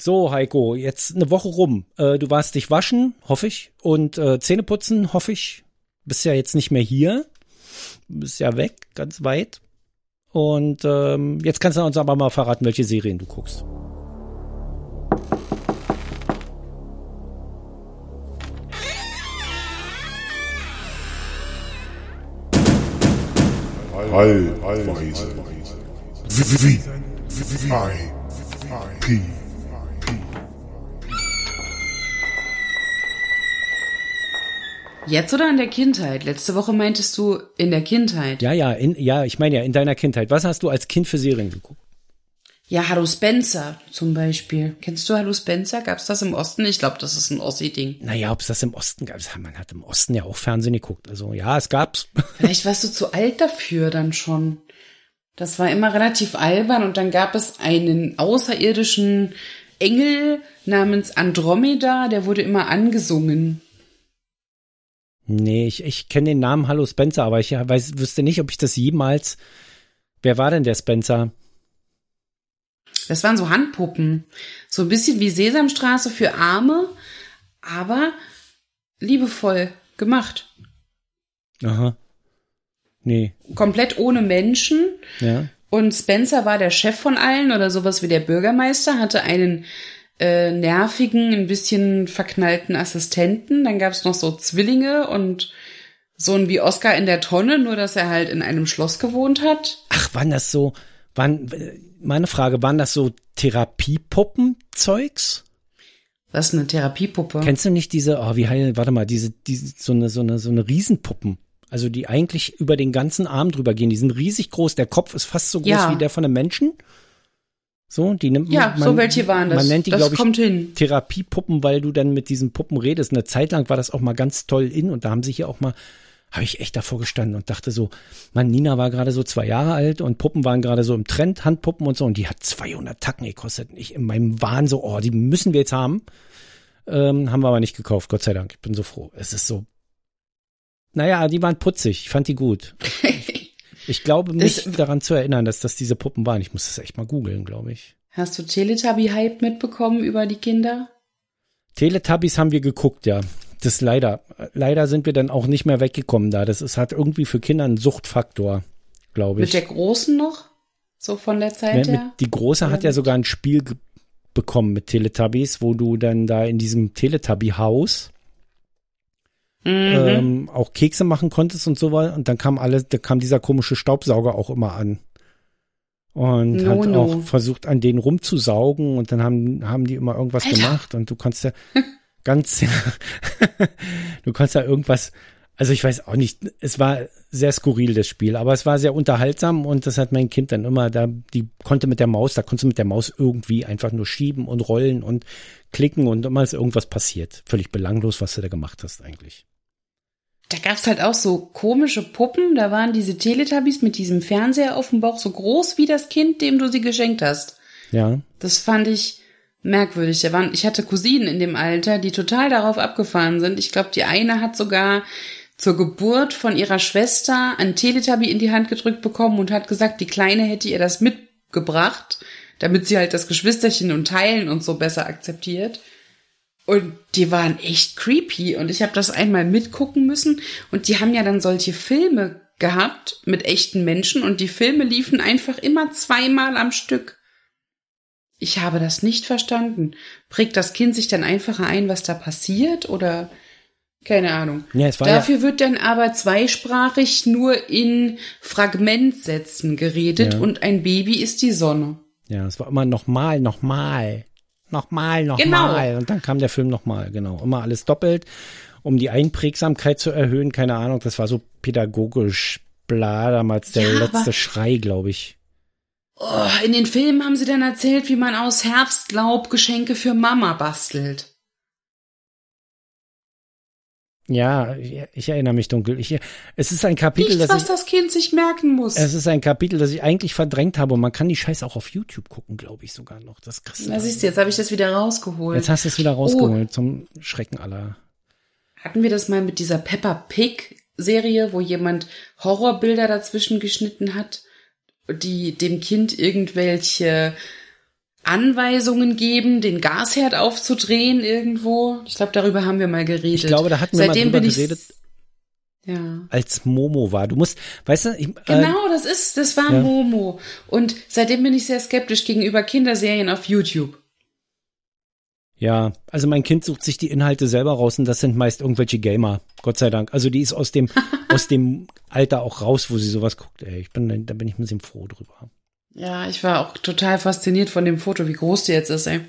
So, Heiko, jetzt eine Woche rum. Äh, du warst dich waschen, hoffe ich, und äh, Zähne putzen, hoffe ich. Bist ja jetzt nicht mehr hier. Bist ja weg, ganz weit. Und ähm, jetzt kannst du uns aber mal verraten, welche Serien du guckst. Allweise. V I P. Jetzt oder in der Kindheit? Letzte Woche meintest du in der Kindheit. Ja, ja, in, ja, ich meine ja in deiner Kindheit. Was hast du als Kind für Serien geguckt? Ja, Hallo Spencer zum Beispiel. Kennst du Hallo Spencer? Gab's das im Osten? Ich glaube, das ist ein Ossi-Ding. Naja, ob es das im Osten gab, man hat im Osten ja auch Fernsehen geguckt. Also ja, es gab's. Vielleicht warst du zu alt dafür dann schon. Das war immer relativ albern und dann gab es einen außerirdischen Engel namens Andromeda, der wurde immer angesungen. Nee, ich, ich kenne den Namen Hallo Spencer, aber ich weiß, wüsste nicht, ob ich das jemals. Wer war denn der Spencer? Das waren so Handpuppen. So ein bisschen wie Sesamstraße für Arme, aber liebevoll gemacht. Aha. Nee. Komplett ohne Menschen. Ja. Und Spencer war der Chef von allen oder sowas wie der Bürgermeister, hatte einen äh, nervigen, ein bisschen verknallten Assistenten. Dann gab's noch so Zwillinge und so ein wie Oscar in der Tonne, nur dass er halt in einem Schloss gewohnt hat. Ach, waren das so, waren, meine Frage, waren das so Therapiepuppen-Zeugs? Was eine Therapiepuppe? Kennst du nicht diese, oh, wie heißt, warte mal, diese, diese, so eine, so eine, so eine Riesenpuppen? Also die eigentlich über den ganzen Arm drüber gehen. Die sind riesig groß. Der Kopf ist fast so groß Ja. wie der von einem Menschen. So, die nimmt Ja, man, so welche waren das. Man nennt die, Das glaube ich, kommt hin. Therapiepuppen, weil du dann mit diesen Puppen redest. Eine Zeit lang war das auch mal ganz toll in und da haben sie hier auch mal, habe ich echt davor gestanden und dachte so, man, Nina war gerade so zwei Jahre alt und Puppen waren gerade so im Trend, Handpuppen und so und die hat 200 Tacken gekostet. Ich in meinem Wahn so, oh, die müssen wir jetzt haben. Ähm, haben wir aber nicht gekauft, Gott sei Dank. Ich bin so froh. Es ist so, naja, die waren putzig. Ich fand die gut. Ich glaube, mich Es- daran zu erinnern, dass das diese Puppen waren. Ich muss das echt mal googeln, glaube ich. Hast du Teletubby-Hype mitbekommen über die Kinder? Teletubbies haben wir geguckt, ja. Das leider. Leider sind wir dann auch nicht mehr weggekommen da. Das ist, hat irgendwie für Kinder einen Suchtfaktor, glaube Mit ich. der Großen noch? So von der Ja, Zeit mit, her? die Große hat ja mit- sogar ein Spiel bekommen mit Teletubbies, wo du dann da in diesem Teletubby-Haus Mhm. ähm, auch Kekse machen konntest und so weiter. Und dann kam alles, da kam dieser komische Staubsauger auch immer an. Und No, hat no. auch versucht, an denen rumzusaugen und dann haben, haben die immer irgendwas Alter. gemacht und du konntest ja ganz, du konntest ja irgendwas, also ich weiß auch nicht, es war sehr skurril, das Spiel, aber es war sehr unterhaltsam und das hat mein Kind dann immer, da, die konnte mit der Maus, da konntest du mit der Maus irgendwie einfach nur schieben und rollen und klicken und immer ist irgendwas passiert. Völlig belanglos, was du da gemacht hast eigentlich. Da gab's halt auch so komische Puppen. Da waren diese Teletubbies mit diesem Fernseher auf dem Bauch so groß wie das Kind, dem du sie geschenkt hast. Ja. Das fand ich merkwürdig. Da waren, ich hatte Cousinen in dem Alter, die total darauf abgefahren sind. Ich glaube, die eine hat sogar zur Geburt von ihrer Schwester ein Teletubby in die Hand gedrückt bekommen und hat gesagt, die Kleine hätte ihr das mitgebracht, damit sie halt das Geschwisterchen und Teilen und so besser akzeptiert. Und die waren echt creepy und ich habe das einmal mitgucken müssen und die haben ja dann solche Filme gehabt mit echten Menschen und die Filme liefen einfach immer zweimal am Stück. Ich habe das nicht verstanden. Prägt das Kind sich dann einfacher ein, was da passiert oder keine Ahnung. Ja, Dafür wird dann aber zweisprachig nur in Fragmentsätzen geredet Ja. und ein Baby ist die Sonne. Ja, es war immer nochmal, nochmal, nochmal, nochmal. Genau. Und dann kam der Film nochmal, genau. Immer alles doppelt, um die Einprägsamkeit zu erhöhen. Keine Ahnung, das war so pädagogisch, bla, damals der Ja, letzte Schrei, glaube ich. Oh, in den Filmen haben sie dann erzählt, wie man aus Herbstlaub Geschenke für Mama bastelt. Ja, ich erinnere mich dunkel. Ich, es ist ein Kapitel, Nichts, das was ich, das Kind sich merken muss. es ist ein Kapitel, das ich eigentlich verdrängt habe und man kann die Scheiße auch auf YouTube gucken, glaube ich sogar noch. Das kriegst du Na, siehst du, jetzt habe ich das wieder rausgeholt. Jetzt hast du es wieder Oh. rausgeholt zum Schrecken aller. Hatten wir das mal mit dieser Peppa Pig Serie, wo jemand Horrorbilder dazwischen geschnitten hat, die dem Kind irgendwelche Anweisungen geben, den Gasherd aufzudrehen irgendwo. Ich glaube, darüber haben wir mal geredet. Ich glaube, da hatten wir Seitdem mal drüber geredet, Ja. als Momo war. Du musst, weißt du, ich, äh, Genau, das ist, das war ja. Momo. Und seitdem bin ich sehr skeptisch gegenüber Kinderserien auf YouTube. Ja, also mein Kind sucht sich die Inhalte selber raus und das sind meist irgendwelche Gamer, Gott sei Dank. Also die ist aus dem, aus dem Alter auch raus, wo sie sowas guckt. Ey, ich bin, da bin ich ein bisschen froh drüber. Ja, ich war auch total fasziniert von dem Foto, wie groß die jetzt ist, ey.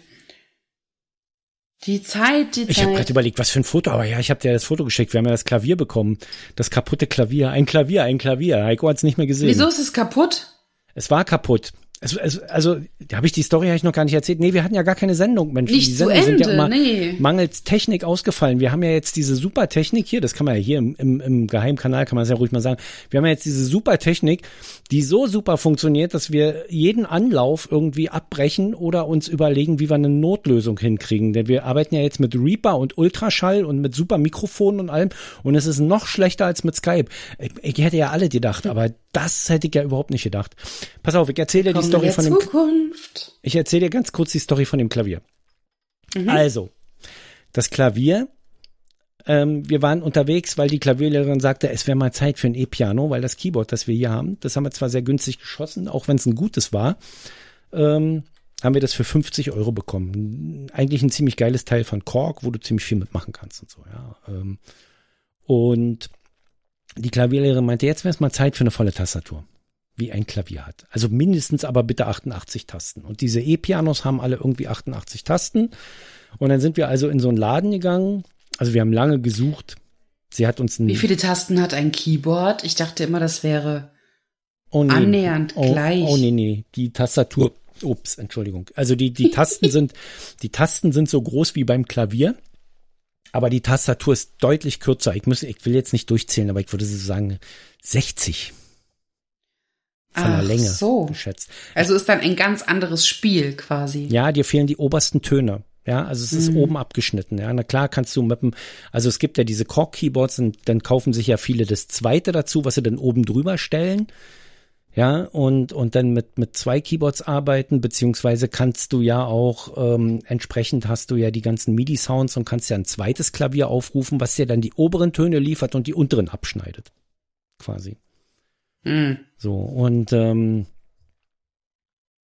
Die Zeit, die Ich habe Zeit. gerade überlegt, was für ein Foto, aber ja, ich habe dir das Foto geschickt. Wir haben ja das Klavier bekommen. Das kaputte Klavier. Ein Klavier, ein Klavier. Heiko hat's nicht mehr gesehen. Wieso ist es kaputt? Es war kaputt. Es, es, also, habe ich die Story hab ich noch gar nicht erzählt. Nee, wir hatten ja gar keine Sendung, Mensch. Nicht die zu Sendungen sind ja Ende, immer nee. mangels Technik ausgefallen. Wir haben ja jetzt diese super Technik hier, das kann man ja hier im, im, im Geheimkanal, kann man es ja ruhig mal sagen. Wir haben ja jetzt diese super Technik, die so super funktioniert, dass wir jeden Anlauf irgendwie abbrechen oder uns überlegen, wie wir eine Notlösung hinkriegen. Denn wir arbeiten ja jetzt mit Reaper und Ultraschall und mit super Mikrofonen und allem und es ist noch schlechter als mit Skype. Ich, ich hätte ja alle gedacht, aber das hätte ich ja überhaupt nicht gedacht. Pass auf, ich erzähle dir die Story von dem Zukunft. ich erzähle dir ganz kurz die Story von dem Klavier. Also, das Klavier, ähm, wir waren unterwegs, weil die Klavierlehrerin sagte, es wäre mal Zeit für ein E-Piano, weil das Keyboard, das wir hier haben, das haben wir zwar sehr günstig geschossen, auch wenn es ein gutes war, ähm, haben wir das für 50 Euro bekommen. Eigentlich ein ziemlich geiles Teil von Korg, wo du ziemlich viel mitmachen kannst und so, ja. Ähm, und die Klavierlehrerin meinte, jetzt wäre es mal Zeit für eine volle Tastatur wie ein Klavier hat. Also mindestens aber bitte 88 Tasten. Und diese E-Pianos haben alle irgendwie 88 Tasten. Und dann sind wir also in so einen Laden gegangen. Also wir haben lange gesucht. Sie hat uns Wie viele Tasten hat ein Keyboard? Ich dachte immer, das wäre. oh, nee. annähernd oh, gleich? Oh nee, nee, die Tastatur. Ups, Entschuldigung. Also die die Tasten sind die Tasten sind so groß wie beim Klavier. Aber die Tastatur ist deutlich kürzer. Ich muss, ich will jetzt nicht durchzählen, aber ich würde so sagen 60 von der Ach Länge so. geschätzt. Also ist dann ein ganz anderes Spiel quasi. Ja, dir fehlen die obersten Töne. Ja, also es Mhm. ist oben abgeschnitten. Ja, na klar kannst du mit dem, also es gibt ja diese Korg-Keyboards und dann kaufen sich ja viele das zweite dazu, was sie dann oben drüber stellen. Ja, und, und dann mit, mit zwei Keyboards arbeiten, beziehungsweise kannst du ja auch, ähm, entsprechend hast du ja die ganzen MIDI-Sounds und kannst ja ein zweites Klavier aufrufen, was dir dann die oberen Töne liefert und die unteren abschneidet. Quasi. Hm. So, und ähm,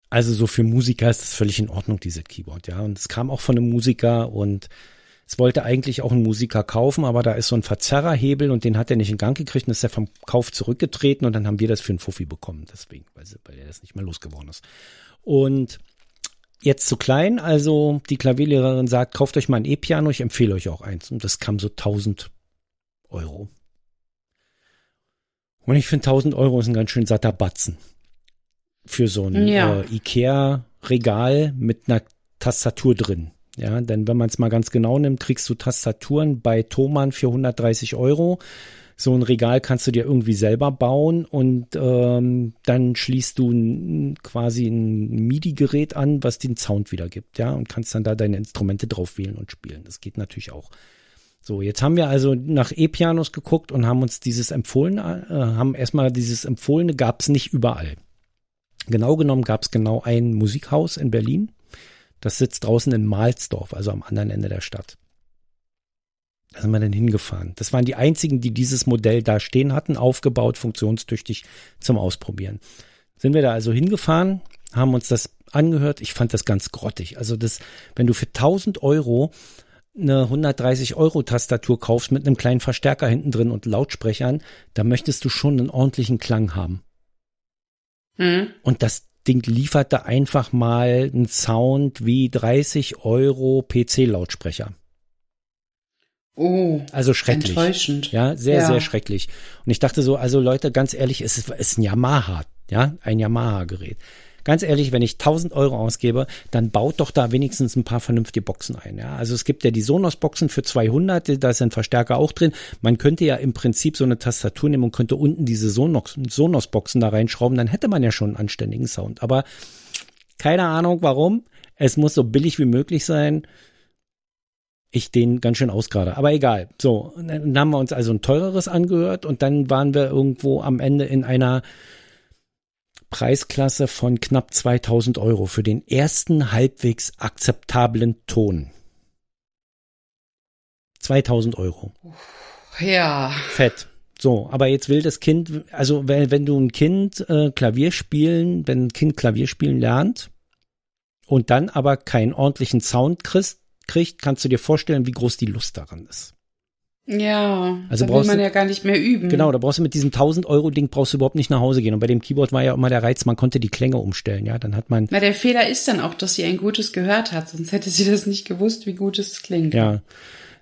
also so für Musiker ist das völlig in Ordnung, diese Keyboard, ja. Und es kam auch von einem Musiker und es wollte eigentlich auch ein Musiker kaufen, aber da ist so ein Verzerrerhebel und den hat er nicht in Gang gekriegt und ist er vom Kauf zurückgetreten und dann haben wir das für einen Fuffi bekommen, deswegen, weil, weil er das nicht mehr losgeworden ist. Und jetzt zu klein, also die Klavierlehrerin sagt, kauft euch mal ein E-Piano, ich empfehle euch auch eins. Und das kam so 1000 Euro. Und ich finde 1000 Euro ist ein ganz schön satter Batzen. Für so ein Ja. äh, Ikea-Regal mit einer Tastatur drin. Ja, denn wenn man es mal ganz genau nimmt, kriegst du Tastaturen bei Thomann für 130 Euro. So ein Regal kannst du dir irgendwie selber bauen und ähm, dann schließt du quasi ein MIDI-Gerät an, was den Sound wiedergibt, ja, und kannst dann da deine Instrumente drauf wählen und spielen. Das geht natürlich auch. So, jetzt haben wir also nach E-Pianos geguckt und haben uns dieses empfohlene, äh, haben erstmal dieses empfohlene gab es nicht überall. Genau genommen gab es genau ein Musikhaus in Berlin. Das sitzt draußen in Mahlsdorf, also am anderen Ende der Stadt. Da sind wir dann hingefahren. Das waren die einzigen, die dieses Modell da stehen hatten, aufgebaut, funktionstüchtig zum Ausprobieren. Sind wir da also hingefahren, haben uns das angehört. Ich fand das ganz grottig. Also das, wenn du für 1000 Euro eine 130 Euro Tastatur kaufst mit einem kleinen Verstärker hinten drin und Lautsprechern, da möchtest du schon einen ordentlichen Klang haben. Hm. Und das Ding lieferte einfach mal einen Sound wie 30 Euro PC-Lautsprecher. Oh, Also schrecklich. enttäuschend. Ja, sehr, Ja. sehr schrecklich. Und ich dachte so, also Leute, ganz ehrlich, es ist, es ist ein Yamaha, ja, ein Yamaha-Gerät. Ganz ehrlich, wenn ich 1000 Euro ausgebe, dann baut doch da wenigstens ein paar vernünftige Boxen ein. Ja, also es gibt ja die Sonos-Boxen für 200, da ist ein Verstärker auch drin. Man könnte ja im Prinzip so eine Tastatur nehmen und könnte unten diese Sonos- Sonos-Boxen da reinschrauben, dann hätte man ja schon einen anständigen Sound. Aber keine Ahnung warum. Es muss so billig wie möglich sein. Ich den ganz schön ausgrade. Aber egal. So, dann haben wir uns also ein teureres angehört und dann waren wir irgendwo am Ende in einer Preisklasse von knapp 2000 Euro für den ersten halbwegs akzeptablen Ton. 2000 Euro. Ja. Fett. So, aber jetzt will das Kind, also wenn, wenn du ein Kind äh, Klavier spielen, wenn ein Kind Klavier spielen lernt und dann aber keinen ordentlichen Sound kriegst, kriegt, kannst du dir vorstellen, wie groß die Lust daran ist. Ja, Also da will brauchst man du- ja gar nicht mehr üben. Genau, da brauchst du mit diesem 1000 Euro Ding brauchst du überhaupt nicht nach Hause gehen. Und bei dem Keyboard war ja immer der Reiz, man konnte die Klänge umstellen. Ja, dann hat man Na, der Fehler ist dann auch, dass sie ein gutes gehört hat, sonst hätte sie das nicht gewusst, wie gut es klingt. Ja.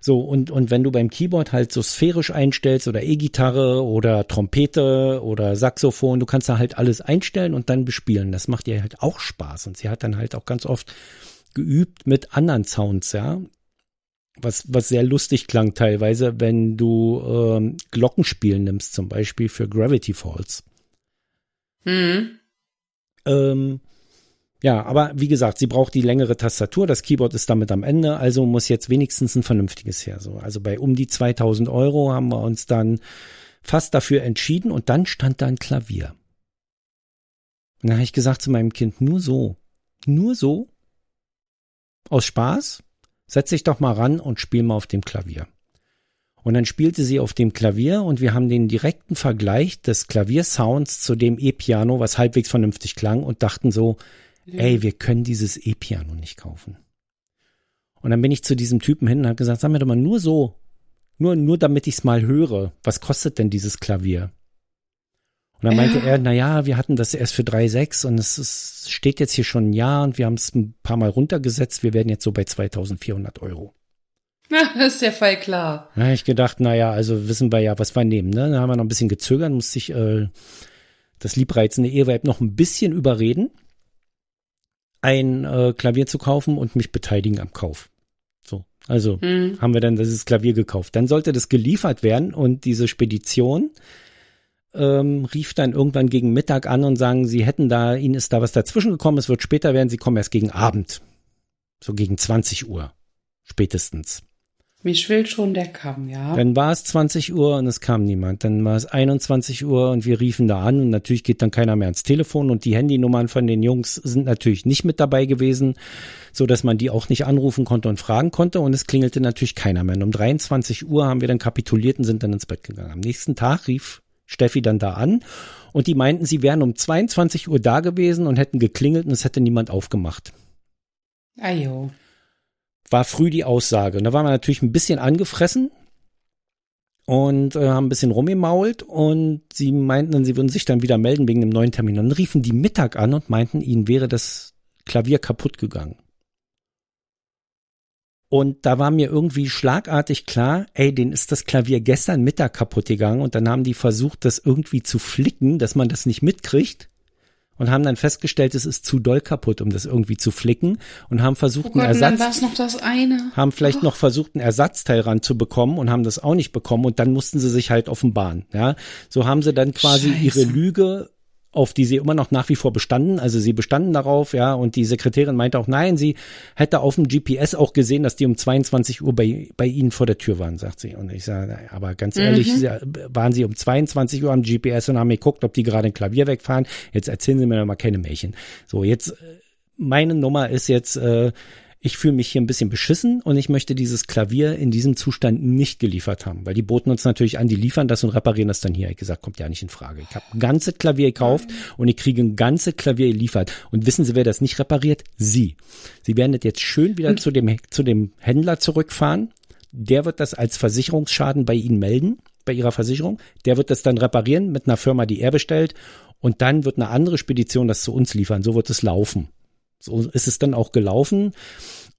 So, und, und wenn du beim Keyboard halt so sphärisch einstellst oder E-Gitarre oder Trompete oder Saxophon, du kannst da halt alles einstellen und dann bespielen. Das macht ihr halt auch Spaß. Und sie hat dann halt auch ganz oft geübt mit anderen Sounds, ja. Was, was sehr lustig klang teilweise, wenn du ähm, Glockenspiel nimmst, zum Beispiel für Gravity Falls. Hm. Ähm, ja, aber wie gesagt, sie braucht die längere Tastatur. Das Keyboard ist damit am Ende, also muss jetzt wenigstens ein vernünftiges her. So, also bei um die 2000 Euro haben wir uns dann fast dafür entschieden und dann stand da ein Klavier. Und dann habe ich gesagt zu meinem Kind, nur so, nur so, aus Spaß, setz dich doch mal ran und spiel mal auf dem Klavier. Und dann spielte sie auf dem Klavier und wir haben den direkten Vergleich des Klaviersounds zu dem E-Piano, was halbwegs vernünftig klang und dachten so, ey, wir können dieses E-Piano nicht kaufen. Und dann bin ich zu diesem Typen hin und habe gesagt, sag mir doch mal nur so, nur, nur damit ich es mal höre, was kostet denn dieses Klavier? Und dann meinte Ja. er, na ja, wir hatten das erst für 3,6 und es ist, steht jetzt hier schon ein Jahr und wir haben es ein paar Mal runtergesetzt, wir werden jetzt so bei 2400 Euro. Na, das ist der Fall klar. Da habe ich gedacht, naja, also wissen wir ja, was wir nehmen. Ne? Da haben wir noch ein bisschen gezögert, musste ich äh, das liebreizende Eheweib noch ein bisschen überreden, ein äh, Klavier zu kaufen und mich beteiligen am Kauf. So, also Hm. haben wir dann dieses Klavier gekauft. Dann sollte das geliefert werden und diese Spedition ähm, rief dann irgendwann gegen Mittag an und sagen, sie hätten da, ihnen ist da was dazwischen gekommen, es wird später werden, sie kommen erst gegen Abend. So gegen 20 Uhr. Spätestens. Mir schwillt schon der Kamm, ja. Dann war es 20 Uhr und es kam niemand. Dann war es 21 Uhr und wir riefen da an und natürlich geht dann keiner mehr ans Telefon und die Handynummern von den Jungs sind natürlich nicht mit dabei gewesen, so dass man die auch nicht anrufen konnte und fragen konnte und es klingelte natürlich keiner mehr. Und um 23 Uhr haben wir dann kapituliert und sind dann ins Bett gegangen. Am nächsten Tag rief Steffi dann da an und die meinten, sie wären um 22 Uhr da gewesen und hätten geklingelt und es hätte niemand aufgemacht Ajo. war früh die Aussage. Und da waren wir natürlich ein bisschen angefressen und äh, haben ein bisschen rumgemault und sie meinten dann, sie würden sich dann wieder melden wegen dem neuen Termin. Und dann riefen die Mittag an und meinten, ihnen wäre das Klavier kaputt gegangen. Und da war mir irgendwie schlagartig klar, ey, denen ist das Klavier gestern Mittag kaputt gegangen und dann haben die versucht, das irgendwie zu flicken, dass man das nicht mitkriegt und haben dann festgestellt, es ist zu doll kaputt, um das irgendwie zu flicken und haben versucht, Oh Gott, einen dann Ersatz es noch das eine. haben vielleicht noch versucht, ein Ersatzteil ranzubekommen und haben das auch nicht bekommen und dann mussten sie sich halt offenbaren. Ja, so haben sie dann quasi Scheiße. ihre Lüge auf die sie immer noch nach wie vor bestanden. Also sie bestanden darauf, ja, und die Sekretärin meinte auch, nein, sie hätte auf dem GPS auch gesehen, dass die um 22 Uhr bei, bei ihnen vor der Tür waren, sagt sie. Und ich sage, aber ganz ehrlich, Mhm. sie- waren sie um 22 Uhr am GPS und haben geguckt, ob die gerade ein Klavier wegfahren. Jetzt erzählen sie mir doch mal keine Märchen. So, jetzt, äh, meine Nummer ist jetzt, äh, ich fühle mich hier ein bisschen beschissen und ich möchte dieses Klavier in diesem Zustand nicht geliefert haben, weil die boten uns natürlich an, die liefern das und reparieren das dann hier. Ich gesagt, kommt ja nicht in Frage. Ich habe ein ganzes Klavier gekauft und ich kriege ein ganzes Klavier geliefert. Und wissen Sie, wer das nicht repariert? Sie. Sie werden das jetzt schön wieder zu dem, zu dem Händler zurückfahren. Der wird das als Versicherungsschaden bei Ihnen melden, bei Ihrer Versicherung. Der wird das dann reparieren mit einer Firma, die er bestellt. Und dann wird eine andere Spedition das zu uns liefern. So wird es laufen. So ist es dann auch gelaufen.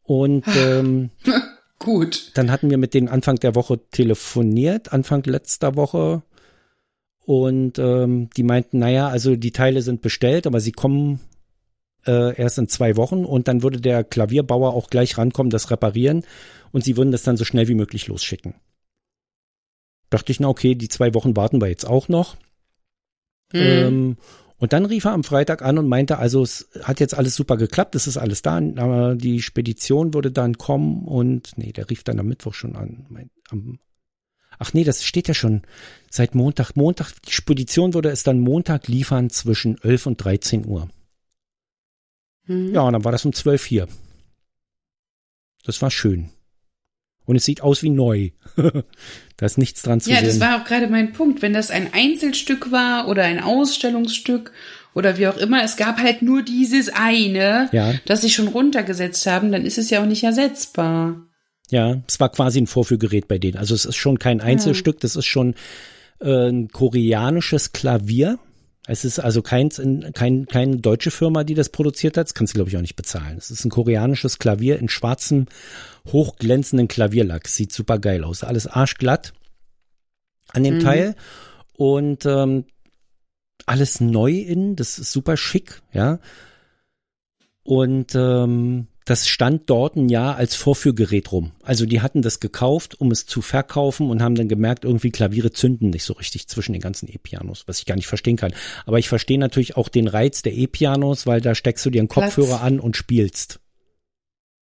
Und ähm, Gut. dann hatten wir mit denen Anfang der Woche telefoniert, Anfang letzter Woche. Und ähm, die meinten, naja, also die Teile sind bestellt, aber sie kommen äh, erst in zwei Wochen und dann würde der Klavierbauer auch gleich rankommen, das reparieren und sie würden das dann so schnell wie möglich losschicken. Dachte ich, na okay, die zwei Wochen warten wir jetzt auch noch. Hm. Ähm, und dann rief er am Freitag an und meinte, also es hat jetzt alles super geklappt, es ist alles da, aber die Spedition würde dann kommen und nee, der rief dann am Mittwoch schon an. Mein, am, Ach nee, das steht ja schon seit Montag. Montag, die Spedition würde es dann Montag liefern zwischen 11 und 13 Uhr. Hm. Ja, und dann war das um 12 hier. Das war schön. Und es sieht aus wie neu. da ist nichts dran zu Ja, sehen. das war auch gerade mein Punkt. Wenn das ein Einzelstück war oder ein Ausstellungsstück oder wie auch immer, es gab halt nur dieses eine, Ja. das sie schon runtergesetzt haben, dann ist es ja auch nicht ersetzbar. Ja, es war quasi ein Vorführgerät bei denen. Also es ist schon kein Einzelstück, das ist schon äh, ein koreanisches Klavier. Es ist also kein, kein, keine deutsche Firma, die das produziert hat. Das kannst du, glaube ich, auch nicht bezahlen. Es ist ein koreanisches Klavier in schwarzem, hochglänzenden Klavierlack. Sieht super geil aus. Alles arschglatt an dem Teil. Und ähm, alles neu innen. Das ist super schick, ja. Und ähm, das stand dort ein Jahr als Vorführgerät rum. Also die hatten das gekauft, um es zu verkaufen und haben dann gemerkt, irgendwie Klaviere zünden nicht so richtig zwischen den ganzen E-Pianos, was ich gar nicht verstehen kann. Aber ich verstehe natürlich auch den Reiz der E-Pianos, weil da steckst du dir einen Platz. Kopfhörer an und spielst.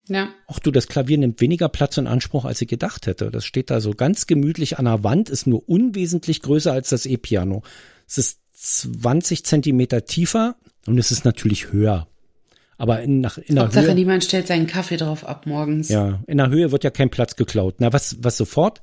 Ja. Ach du, das Klavier nimmt weniger Platz in Anspruch, als ich gedacht hätte. Das steht da so ganz gemütlich an der Wand, ist nur unwesentlich größer als das E-Piano. Es ist 20 Zentimeter tiefer und es ist natürlich höher. Aber in, nach, in der Hauptsache, Höhe. niemand stellt seinen Kaffee drauf ab morgens. Ja, in der Höhe wird ja kein Platz geklaut. Na, was, was sofort?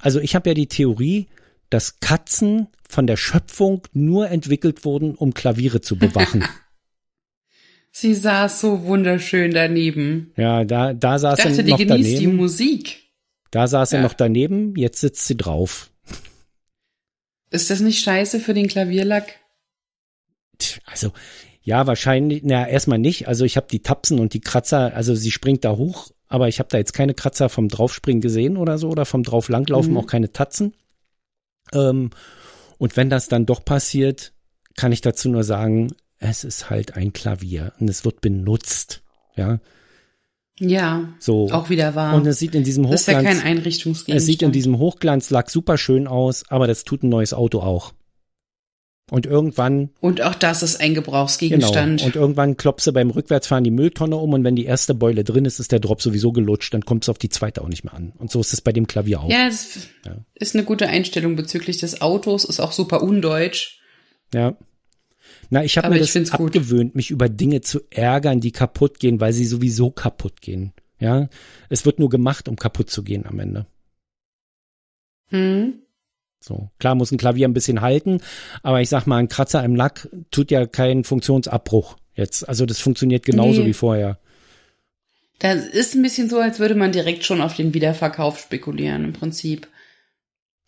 Also ich habe ja die Theorie, dass Katzen von der Schöpfung nur entwickelt wurden, um Klaviere zu bewachen. Sie saß so wunderschön daneben. ja, da, da Ich saß dachte, sie die noch genießt die daneben. Musik. Da saß sie Ja. noch daneben, jetzt sitzt sie drauf. Ist das nicht scheiße für den Klavierlack? Also, ja, wahrscheinlich, na, erstmal nicht. Also ich habe die Tapsen und die Kratzer, also sie springt da hoch, aber ich habe da jetzt keine Kratzer vom Draufspringen gesehen oder so oder vom drauf langlaufen, Mhm. auch keine Tatzen. Ähm, und wenn das dann doch passiert, kann ich dazu nur sagen, es ist halt ein Klavier und es wird benutzt. Ja, Ja, so. auch wieder wahr. Und es sieht in diesem das ist ja kein Hochglanz, Einrichtungsgegenstand. es sieht in diesem Hochglanzlack super schön aus, aber das tut ein neues Auto auch. Und irgendwann Und auch das ist ein Genau. Gebrauchsgegenstand. Und irgendwann klopfst du beim Rückwärtsfahren die Mülltonne um und wenn die erste Beule drin ist, ist der Drop sowieso gelutscht, dann kommt es auf die zweite auch nicht mehr an. Und so ist es bei dem Klavier auch. ja, es Ja. ist eine gute Einstellung bezüglich des Autos, ist auch super undeutsch. Ja. Na, ich habe mir ich das find's gut. abgewöhnt, mich über Dinge zu ärgern, die kaputt gehen, weil sie sowieso kaputt gehen. Ja, es wird nur gemacht, um kaputt zu gehen am Ende. Hm? So, klar muss ein Klavier ein bisschen halten, aber ich sag mal, ein Kratzer im Lack tut ja keinen Funktionsabbruch jetzt. Also das funktioniert genauso Nee. wie vorher. Das ist ein bisschen so, als würde man direkt schon auf den Wiederverkauf spekulieren, im Prinzip.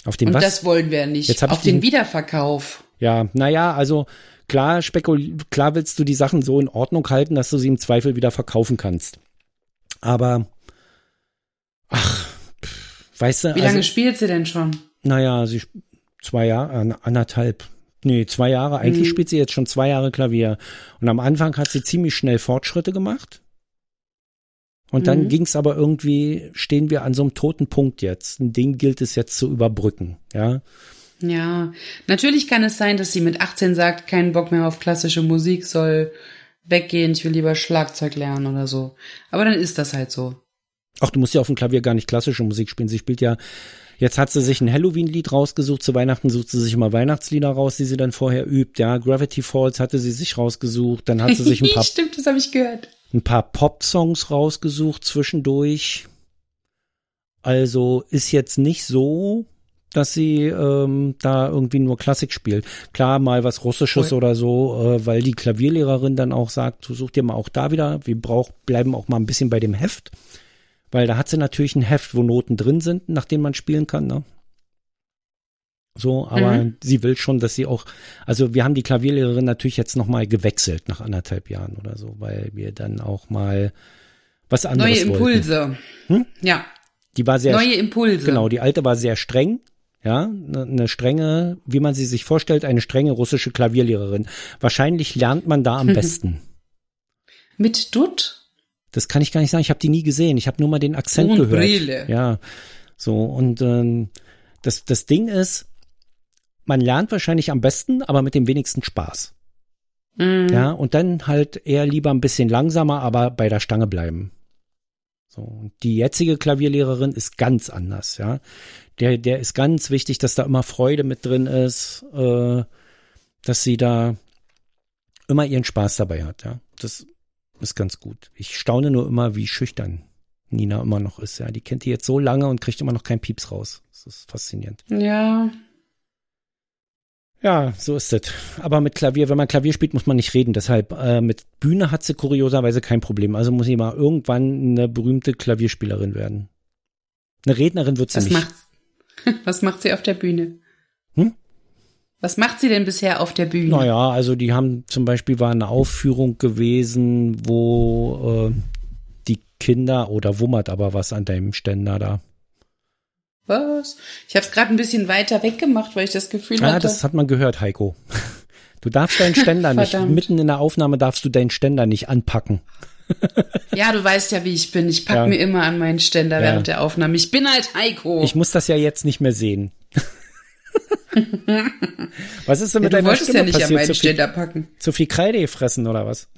Auf den Und was? das wollen wir nicht. Jetzt auf den Wiederverkauf. Ja, naja, also klar, spekul klar willst du die Sachen so in Ordnung halten, dass du sie im Zweifel wieder verkaufen kannst. Aber, ach, weißt du, Wie lange also, spielt sie denn schon? Naja, sie zwei Jahre, an- anderthalb. Nee, zwei Jahre. Eigentlich Mhm. spielt sie jetzt schon zwei Jahre Klavier. Und am Anfang hat sie ziemlich schnell Fortschritte gemacht. Und dann Mhm. ging's aber irgendwie, stehen wir an so einem toten Punkt jetzt. Den gilt es jetzt zu überbrücken, ja. Ja, natürlich kann es sein, dass sie mit 18 sagt, keinen Bock mehr auf klassische Musik, soll weggehen, ich will lieber Schlagzeug lernen oder so. Aber dann ist das halt so. Ach, du musst ja auf dem Klavier gar nicht klassische Musik spielen. Sie spielt ja, jetzt hat sie sich ein Halloween-Lied rausgesucht. Zu Weihnachten sucht sie sich immer Weihnachtslieder raus, die sie dann vorher übt. Ja, Gravity Falls hatte sie sich rausgesucht. Dann hat sie sich ein paar, Stimmt, das habe ich gehört. ein paar Pop-Songs rausgesucht zwischendurch. Also ist jetzt nicht so, dass sie ähm, da irgendwie nur Klassik spielt. Klar, mal was Russisches Voll. oder so, äh, weil die Klavierlehrerin dann auch sagt, du such dir mal auch da wieder, wir brauch, bleiben auch mal ein bisschen bei dem Heft. Weil da hat sie natürlich ein Heft, wo Noten drin sind, nach denen man spielen kann, ne? So, aber Mhm. sie will schon, dass sie auch, also wir haben die Klavierlehrerin natürlich jetzt nochmal gewechselt nach anderthalb Jahren oder so, weil wir dann auch mal was anderes Neue. Impulse. Hm? Ja, Die war sehr neue Impulse. Genau, die alte war sehr streng. Ja, eine eine strenge, wie man sie sich vorstellt, eine strenge russische Klavierlehrerin. Wahrscheinlich lernt man da am besten. Mit Dutt Das kann ich gar nicht sagen. Ich habe die nie gesehen. Ich habe nur mal den Akzent und gehört. Brille. Ja, so und ähm, das das Ding ist, man lernt wahrscheinlich am besten, aber mit dem wenigsten Spaß. Mhm. Ja, und dann halt eher lieber ein bisschen langsamer, aber bei der Stange bleiben. So, und die jetzige Klavierlehrerin ist ganz anders, ja. Der, der ist ganz wichtig, dass da immer Freude mit drin ist, äh, dass sie da immer ihren Spaß dabei hat, ja. Das ist ganz gut. Ich staune nur immer, wie schüchtern Nina immer noch ist, ja. Die kennt die jetzt so lange und kriegt immer noch keinen Pieps raus. Das ist faszinierend. Ja. Ja, so ist es. Aber mit Klavier, wenn man Klavier spielt, muss man nicht reden. Deshalb äh, mit Bühne hat sie kurioserweise kein Problem. Also muss sie mal irgendwann eine berühmte Klavierspielerin werden. Eine Rednerin wird sie Was nicht. macht, was macht sie auf der Bühne? Was macht sie denn bisher auf der Bühne? Naja, also die haben zum Beispiel war eine Aufführung gewesen, wo äh, die Kinder oder wummert aber was an deinem Ständer da. Was? Ich habe es gerade ein bisschen weiter weggemacht, weil ich das Gefühl Ah, hatte. das hat man gehört, Heiko. Du darfst deinen Ständer nicht, mitten in der Aufnahme darfst du deinen Ständer nicht anpacken. ja, du weißt ja, wie ich bin. Ich pack Ja. mir immer an meinen Ständer Ja. während der Aufnahme. Ich bin halt Heiko. Ich muss das ja jetzt nicht mehr sehen. was ist denn ja, mit du deiner Stimme ja nicht an passiert? meinen Zu viel, packen. zu viel Kreide gefressen oder was?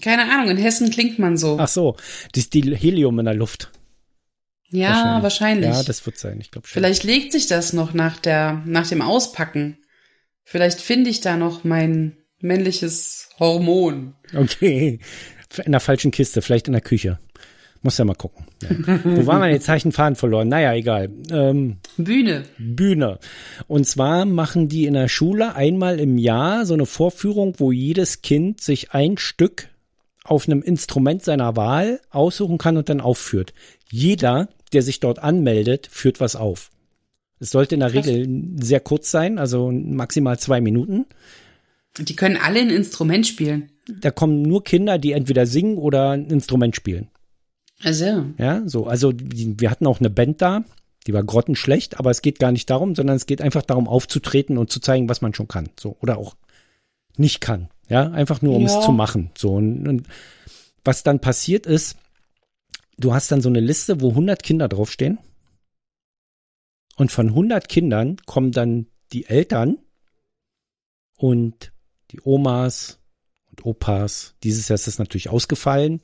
Keine Ahnung, in Hessen klingt man so. Ach so, das ist die Helium in der Luft. ja, wahrscheinlich. Ja, das wird sein, ich glaube schon. Vielleicht legt sich das noch nach der, nach dem Auspacken. Vielleicht finde ich da noch mein männliches Hormon. Okay. In der falschen Kiste, vielleicht in der Küche. Muss ja mal gucken. Ja. Wo waren wir jetzt? Habe ich einen Faden verloren? Naja, egal. Ähm, Bühne. Bühne. Und zwar machen die in der Schule einmal im Jahr so eine Vorführung, wo jedes Kind sich ein Stück auf einem Instrument seiner Wahl aussuchen kann und dann aufführt. Jeder, der sich dort anmeldet, führt was auf. Es sollte in der Krass. Regel sehr kurz sein, also maximal zwei Minuten. Die können alle ein Instrument spielen. Da kommen nur Kinder, die entweder singen oder ein Instrument spielen. Also, Ja, so, also die, wir hatten auch eine Band da, die war grottenschlecht, aber es geht gar nicht darum, sondern es geht einfach darum, aufzutreten und zu zeigen, was man schon kann. So, oder auch nicht kann. Ja, einfach nur, um Ja. es zu machen. So, und, und was dann passiert ist, du hast dann so eine Liste, wo 100 Kinder draufstehen. Und von 100 Kindern kommen dann die Eltern und die Omas und Opas. Dieses Jahr ist das natürlich ausgefallen.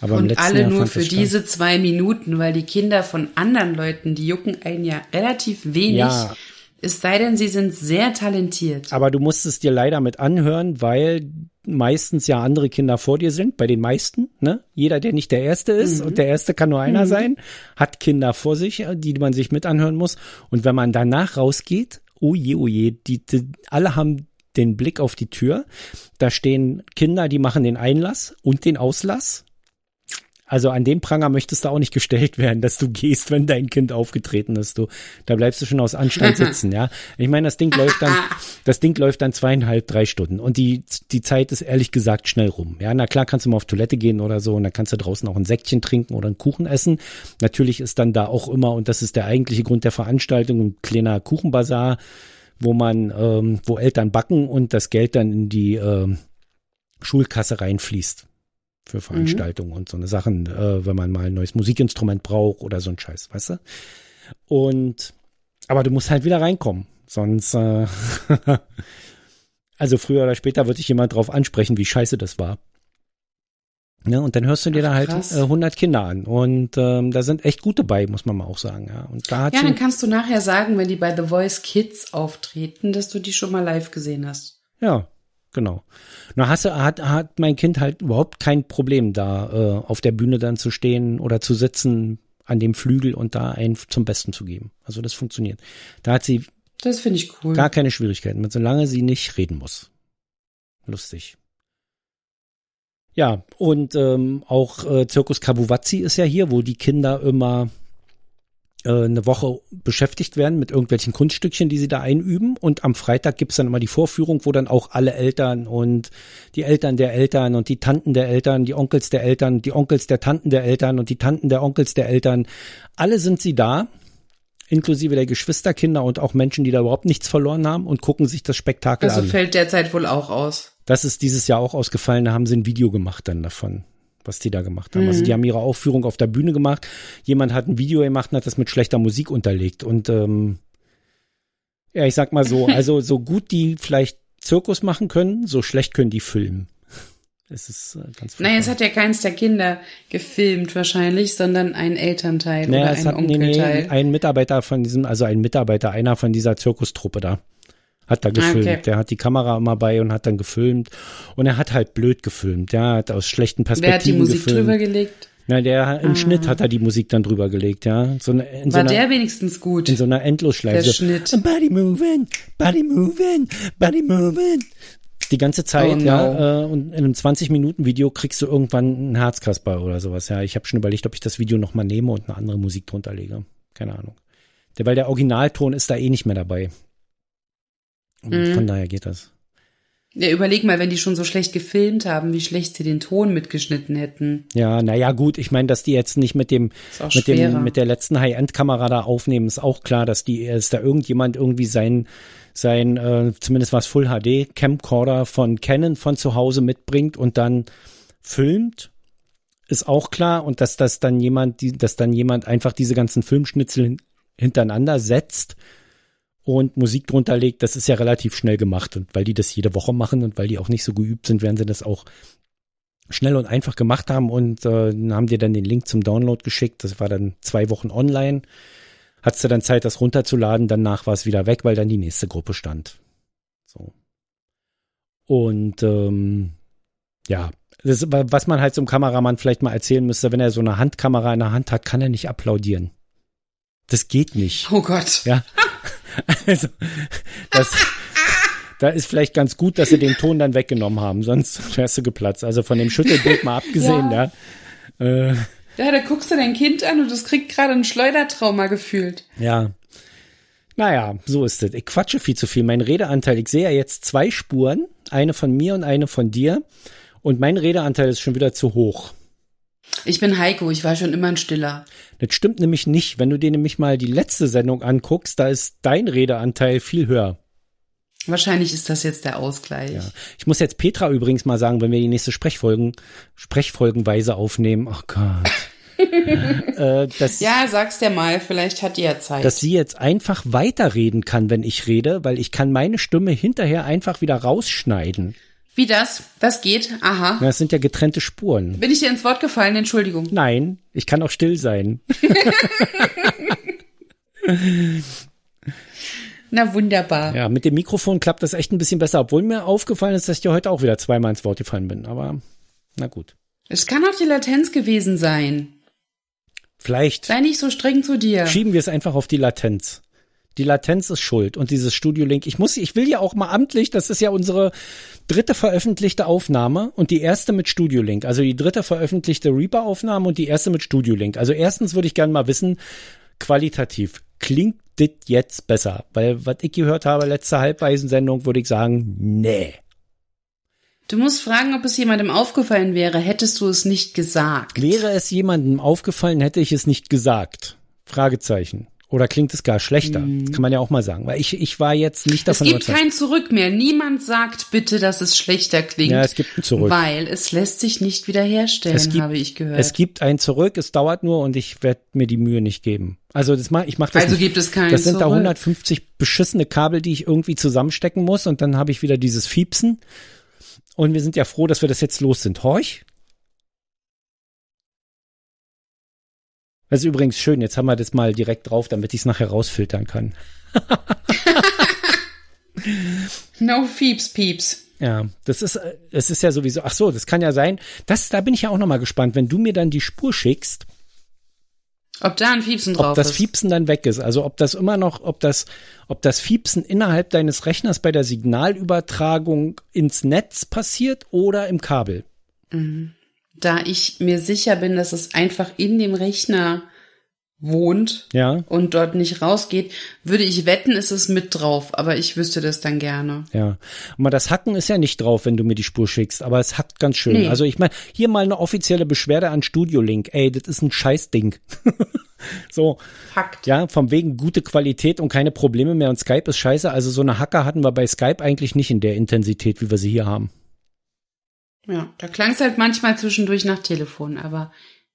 Aber und alle Jahr nur für diese zwei Minuten, weil die Kinder von anderen Leuten, die jucken einen ja relativ wenig. Ja. Es sei denn, sie sind sehr talentiert. Aber du musst es dir leider mit anhören, weil meistens ja andere Kinder vor dir sind, bei den meisten, ne? Jeder, der nicht der Erste ist, und der Erste kann nur einer sein, hat Kinder vor sich, die man sich mit anhören muss. Und wenn man danach rausgeht, oh je, oh je, die, die alle haben den Blick auf die Tür. Da stehen Kinder, die machen den Einlass und den Auslass. Also an den Pranger möchtest du auch nicht gestellt werden, dass du gehst, wenn dein Kind aufgetreten ist. Du, da bleibst du schon aus Anstand sitzen, ja. Ich meine, das Ding läuft dann, das Ding läuft dann zweieinhalb, drei Stunden und die, die Zeit ist ehrlich gesagt schnell rum. Ja, na klar kannst du mal auf Toilette gehen oder so und dann kannst du draußen auch ein Säckchen trinken oder einen Kuchen essen. Natürlich ist dann da auch immer, und das ist der eigentliche Grund der Veranstaltung, ein kleiner Kuchenbazar, wo man, ähm, wo Eltern backen und das Geld dann in die ähm, Schulkasse reinfließt für Veranstaltungen und so eine Sachen, äh, wenn man mal ein neues Musikinstrument braucht oder so ein Scheiß, weißt du? Und aber du musst halt wieder reinkommen, sonst äh, also früher oder später wird dich jemand drauf ansprechen, wie scheiße das war. Ja, und dann hörst du dir da halt äh, 100 Kinder an und ähm, da sind echt gute bei, muss man mal auch sagen, ja. Und da hat Ja, dann kannst du nachher sagen, wenn die bei The Voice Kids auftreten, dass du die schon mal live gesehen hast. Ja, genau. Na, hast du, hat, hat mein Kind halt überhaupt kein Problem, da äh, auf der Bühne dann zu stehen oder zu sitzen an dem Flügel und da einen zum Besten zu geben. Also das funktioniert. Da hat sie Das finde ich cool. gar keine Schwierigkeiten mit, solange sie nicht reden muss. Lustig. Ja, und ähm, auch äh, Zirkus Kabuwazzi ist ja hier, wo die Kinder immer eine Woche beschäftigt werden mit irgendwelchen Kunststückchen, die sie da einüben. Und am Freitag gibt's dann immer die Vorführung, wo dann auch alle Eltern und die Eltern der Eltern und die Tanten der Eltern, die Onkels der Eltern, die Onkels der Tanten der Eltern und die Tanten der Onkels der Eltern, alle sind sie da, inklusive der Geschwisterkinder und auch Menschen, die da überhaupt nichts verloren haben und gucken sich das Spektakel also an. fällt derzeit wohl auch aus. Das ist dieses Jahr auch ausgefallen, da haben sie ein Video gemacht dann davon, was die da gemacht haben. Also die haben ihre Aufführung auf der Bühne gemacht. Jemand hat ein Video gemacht und hat das mit schlechter Musik unterlegt. Und ähm, ja, ich sag mal so, also so gut die vielleicht Zirkus machen können, so schlecht können die filmen. Es ist äh, ganz Naja, es hat ja keins der Kinder gefilmt wahrscheinlich, sondern ein Elternteil naja, oder ein hat, nee, nee, Onkelteil. ein Mitarbeiter von diesem, also ein Mitarbeiter, einer von dieser Zirkustruppe da, hat da gefilmt. Ah, okay. Der hat die Kamera immer bei und hat dann gefilmt. Und er hat halt blöd gefilmt. Ja, hat aus schlechten Wer hat die Perspektiven Musik gefilmt. drüber gelegt? Na, der im Schnitt hat er die Musik dann drüber gelegt, ja. So eine, so War einer, der wenigstens gut? in so einer Endlosschleife. Der Schnitt. Body moving, body moving, body moving. Die ganze Zeit, Oh no. ja. Äh, und in einem 20-Minuten-Video kriegst du irgendwann einen Herzkasper oder sowas, ja. Ich habe schon überlegt, ob ich das Video nochmal nehme und eine andere Musik drunter lege. Keine Ahnung. Der, weil der Originalton ist da eh nicht mehr dabei. Und Mhm. Von daher geht das. Ja, überleg mal, wenn die schon so schlecht gefilmt haben, wie schlecht sie den Ton mitgeschnitten hätten. Ja, naja, gut, ich meine, dass die jetzt nicht mit dem, Ist mit schwerer. dem, mit der letzten High-End-Kamera da aufnehmen, ist auch klar, dass die, dass da irgendjemand irgendwie sein, sein, äh, zumindest was Full HD Camcorder von Canon von zu Hause mitbringt und dann filmt, ist auch klar und dass das dann jemand, die, dass dann jemand einfach diese ganzen Filmschnitzel hin, hintereinander setzt und Musik drunter legt, das ist ja relativ schnell gemacht und weil die das jede Woche machen und weil die auch nicht so geübt sind, werden sie das auch schnell und einfach gemacht haben und äh, haben dir dann den Link zum Download geschickt. Das war dann zwei Wochen online. Hattest du dann Zeit, das runterzuladen, danach war es wieder weg, weil dann die nächste Gruppe stand. So. Und ähm, ja, das, was man halt zum Kameramann vielleicht mal erzählen müsste, wenn er so eine Handkamera in der Hand hat, kann er nicht applaudieren. Das geht nicht. Oh Gott. Ja. Also, das, da ist vielleicht ganz gut, dass sie den Ton dann weggenommen haben, sonst wärst du geplatzt. Also von dem Schüttelbild mal abgesehen, ja. Äh, Ja, da guckst du dein Kind an und es kriegt gerade ein Schleudertrauma gefühlt. ja. Naja, so ist es. Ich quatsche viel zu viel. Mein Redeanteil, ich sehe ja jetzt zwei Spuren, eine von mir und eine von dir. Und mein Redeanteil ist schon wieder zu hoch. Ich bin Heiko, ich war schon immer ein Stiller. Das stimmt nämlich nicht. Wenn du dir nämlich mal die letzte Sendung anguckst, da ist dein Redeanteil viel höher. Wahrscheinlich ist das jetzt der Ausgleich. Ja. Ich muss jetzt Petra übrigens mal sagen, wenn wir die nächste Sprechfolgen, Sprechfolgenweise aufnehmen, oh Gott. äh, dass, Ja, sag's dir mal, vielleicht hat die ja Zeit. dass sie jetzt einfach weiterreden kann, wenn ich rede, weil ich kann meine Stimme hinterher einfach wieder rausschneiden. Wie das? Das geht? Aha. Das sind ja getrennte Spuren. Bin ich dir ins Wort gefallen? Entschuldigung. Nein, ich kann auch still sein. Na wunderbar. Ja, mit dem Mikrofon klappt das echt ein bisschen besser, obwohl mir aufgefallen ist, dass ich dir heute auch wieder zweimal ins Wort gefallen bin. Aber na gut. Es kann auch die Latenz gewesen sein. Vielleicht Sei nicht so streng zu dir. schieben wir es einfach auf die Latenz. Die Latenz ist schuld und dieses Studio Link. Ich muss, ich will ja auch mal amtlich, das ist ja unsere dritte veröffentlichte Aufnahme und die erste mit Studio Link. Also die dritte veröffentlichte Reaper Aufnahme und die erste mit Studio Link. Also erstens würde ich gerne mal wissen, qualitativ klingt das jetzt besser? Weil was ich gehört habe, letzte Halbweisensendung, würde ich sagen, nee. Du musst fragen, ob es jemandem aufgefallen wäre, hättest du es nicht gesagt. Wäre es jemandem aufgefallen, hätte ich es nicht gesagt. Fragezeichen. Oder klingt es gar schlechter? Das kann man ja auch mal sagen. Weil ich, ich war jetzt nicht Es davon gibt überzeugt. kein Zurück mehr. Niemand sagt bitte, dass es schlechter klingt. Ja, es gibt ein Zurück. Weil es lässt sich nicht wiederherstellen, Es gibt- habe ich gehört. Es gibt ein Zurück, es dauert nur und ich werde mir die Mühe nicht geben. Also das mach, ich mache das also nicht. gibt es keinen Das sind da Zurück. 150 beschissene Kabel, die ich irgendwie zusammenstecken muss und dann habe ich wieder dieses Fiepsen. Und wir sind ja froh, dass wir das jetzt los sind. Horch? Das ist übrigens schön. Jetzt haben wir das mal direkt drauf, damit ich es nachher rausfiltern kann. No Fieps, Pieps. Ja, das ist, es ist ja sowieso, ach so, das kann ja sein. Das, da bin ich ja auch nochmal gespannt, wenn du mir dann die Spur schickst, Ob da ein Fiepsen drauf ob das ist. Fiepsen dann weg ist. Also ob das immer noch, ob das, ob das Fiepsen innerhalb deines Rechners bei der Signalübertragung ins Netz passiert oder im Kabel. Da ich mir sicher bin, dass es einfach in dem Rechner wohnt Ja, und dort nicht rausgeht, würde ich wetten, ist es mit drauf. Aber ich wüsste das dann gerne. ja. Aber das Hacken ist ja nicht drauf, wenn du mir die Spur schickst, aber es hackt ganz schön. Nee. Also ich meine, hier mal eine offizielle Beschwerde an Studio Link. Ey, das ist ein Scheißding. so, Fakt. ja, vom wegen gute Qualität und keine Probleme mehr und Skype ist scheiße. Also so eine Hacker hatten wir bei Skype eigentlich nicht in der Intensität, wie wir sie hier haben. Ja, da klang es halt manchmal zwischendurch nach Telefon, aber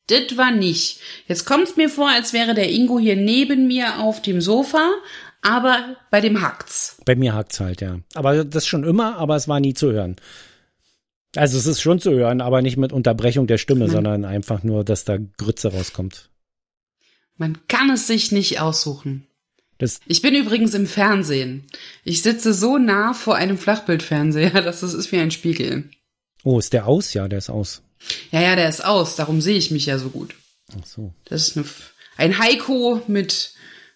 das war nicht. Jetzt kommt es mir vor, als wäre der Ingo hier neben mir auf dem Sofa, aber bei dem hackt's. Bei mir hakt's halt, ja. Aber das schon immer, aber es war nie zu hören. Also es ist schon zu hören, aber nicht mit Unterbrechung der Stimme, sondern einfach nur, dass da Grütze rauskommt. Man kann es sich nicht aussuchen. Das, Ich bin übrigens im Fernsehen. Ich sitze so nah vor einem Flachbildfernseher, dass es ist wie ein Spiegel. Oh, ist der aus? Ja, der ist aus. Ja, ja, der ist aus, darum sehe ich mich ja so gut. Ach so. Das ist eine, ein Heiko mit,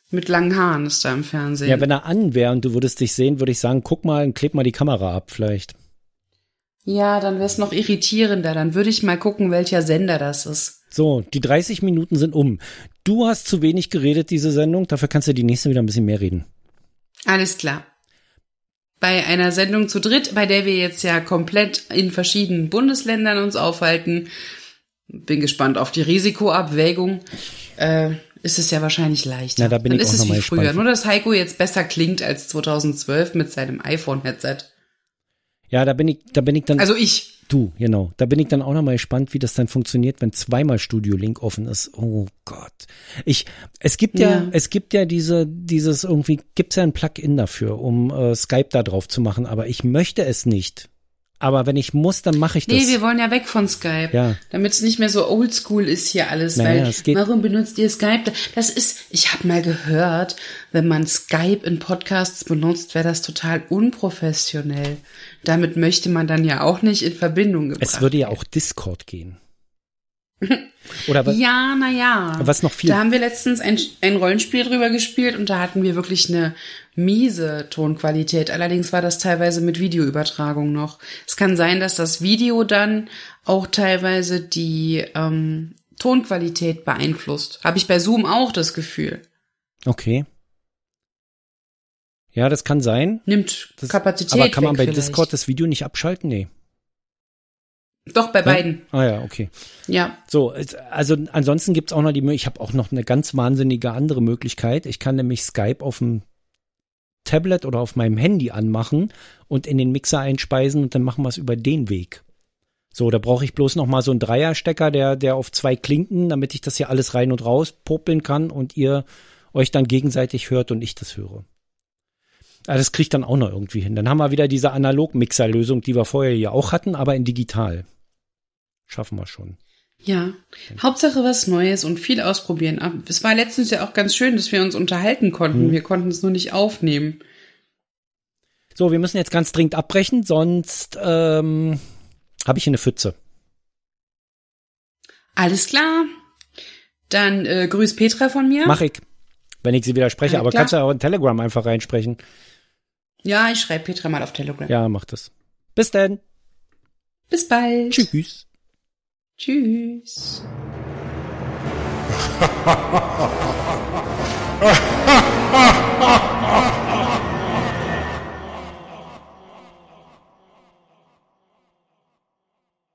mit langen Haaren ist da im Fernsehen. Ja, wenn er an wäre und du würdest dich sehen, würde ich sagen, guck mal und kleb mal die Kamera ab vielleicht. Ja, dann wäre es noch irritierender. Dann würde ich mal gucken, welcher Sender das ist. So, die 30 Minuten sind um. Du hast zu wenig geredet, diese Sendung. Dafür kannst du die nächste wieder ein bisschen mehr reden. Alles klar. Bei einer Sendung zu dritt, bei der wir jetzt ja komplett in verschiedenen Bundesländern uns aufhalten, bin gespannt auf die Risikoabwägung, äh, ist es ja wahrscheinlich leichter. Na, da bin Dann ich ist auch es wie früher. gespannt. Nur, dass Heiko jetzt besser klingt als 2012 mit seinem iPhone-Headset. Ja, da bin ich, da bin ich dann. Also ich. du, genau. Da bin ich dann auch noch mal gespannt, wie das dann funktioniert, wenn zweimal Studio Link offen ist. Oh Gott. Ich, es gibt ja, Ja. es gibt ja diese, dieses irgendwie, gibt's ja ein Plugin dafür, um äh, Skype da drauf zu machen, aber ich möchte es nicht. Aber wenn ich muss, dann mache ich das. Nee, wir wollen ja weg von Skype. Ja. Damit es nicht mehr so oldschool ist hier alles. Naja, weil, es geht- warum benutzt ihr Skype? Das ist, ich habe mal gehört, wenn man Skype in Podcasts benutzt, wäre das total unprofessionell. Damit möchte man dann ja auch nicht in Verbindung gebracht es würde ja auch Discord gehen. Oder was? Ja, na ja. Was noch viel- Da haben wir letztens ein, ein Rollenspiel drüber gespielt und da hatten wir wirklich eine miese Tonqualität. Allerdings war das teilweise mit Videoübertragung noch. Es kann sein, dass das Video dann auch teilweise die ähm, Tonqualität beeinflusst. Habe ich bei Zoom auch das Gefühl. Okay. Ja, das kann sein. Nimmt Das, Kapazität. aber kann man bei vielleicht. Discord das Video nicht abschalten? Nee. Doch, bei beiden. Ah ja, okay. Ja. So, es- also ansonsten gibt's auch noch die Möglichkeit, ich habe auch noch eine ganz wahnsinnige andere Möglichkeit. Ich kann nämlich Skype auf dem Tablet oder auf meinem Handy anmachen und in den Mixer einspeisen und dann machen wir es über den Weg. So, da brauche ich bloß noch mal so einen Dreierstecker, der, der auf zwei Klinken, damit ich das hier alles rein und raus popeln kann und ihr euch dann gegenseitig hört und ich das höre. Aber das kriegt dann auch noch irgendwie hin. Dann haben wir wieder diese Analog-Mixer-Lösung, die wir vorher ja auch hatten, aber in digital. Schaffen wir schon. Ja, Hauptsache was Neues und viel ausprobieren. Aber Es war letztens ja auch ganz schön, dass wir uns unterhalten konnten. Mhm. Wir konnten es nur nicht aufnehmen. So, wir müssen jetzt ganz dringend abbrechen, sonst ähm, habe ich hier eine Pfütze. Alles klar. Dann äh, grüß Petra von mir. Mach ich, wenn ich sie wieder spreche. Ja, aber klar. kannst du auch in Telegram einfach reinsprechen. Ja, ich schreibe Petra mal auf Telegram. Ja, mach das. Bis dann. Bis bald. Tschüss. Tschüss.